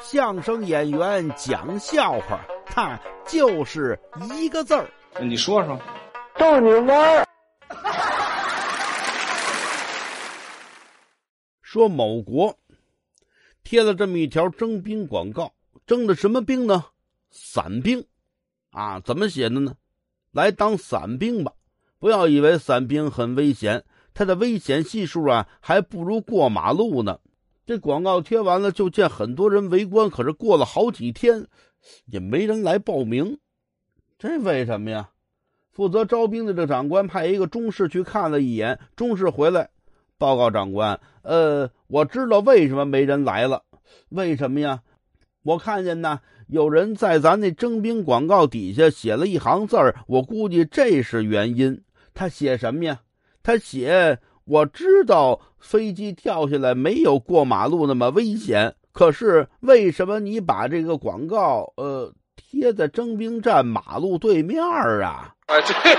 相声演员讲笑话，他就是一个字儿。你说说，逗你玩儿。说某国贴了这么一条征兵广告，征的什么兵呢？散兵，啊，怎么写的呢？来当散兵吧！不要以为散兵很危险，它的危险系数啊，还不如过马路呢。这广告贴完了，就见很多人围观，可是过了好几天，也没人来报名。这为什么呀？负责招兵的这长官派一个中士去看了一眼，中士回来报告长官：“呃，我知道为什么没人来了。为什么呀？我看见呢，有人在咱那征兵广告底下写了一行字儿，我估计这是原因。他写什么呀？他写。”我知道飞机跳下来没有过马路那么危险，可是为什么你把这个广告呃贴在征兵站马路对面啊？啊，这里。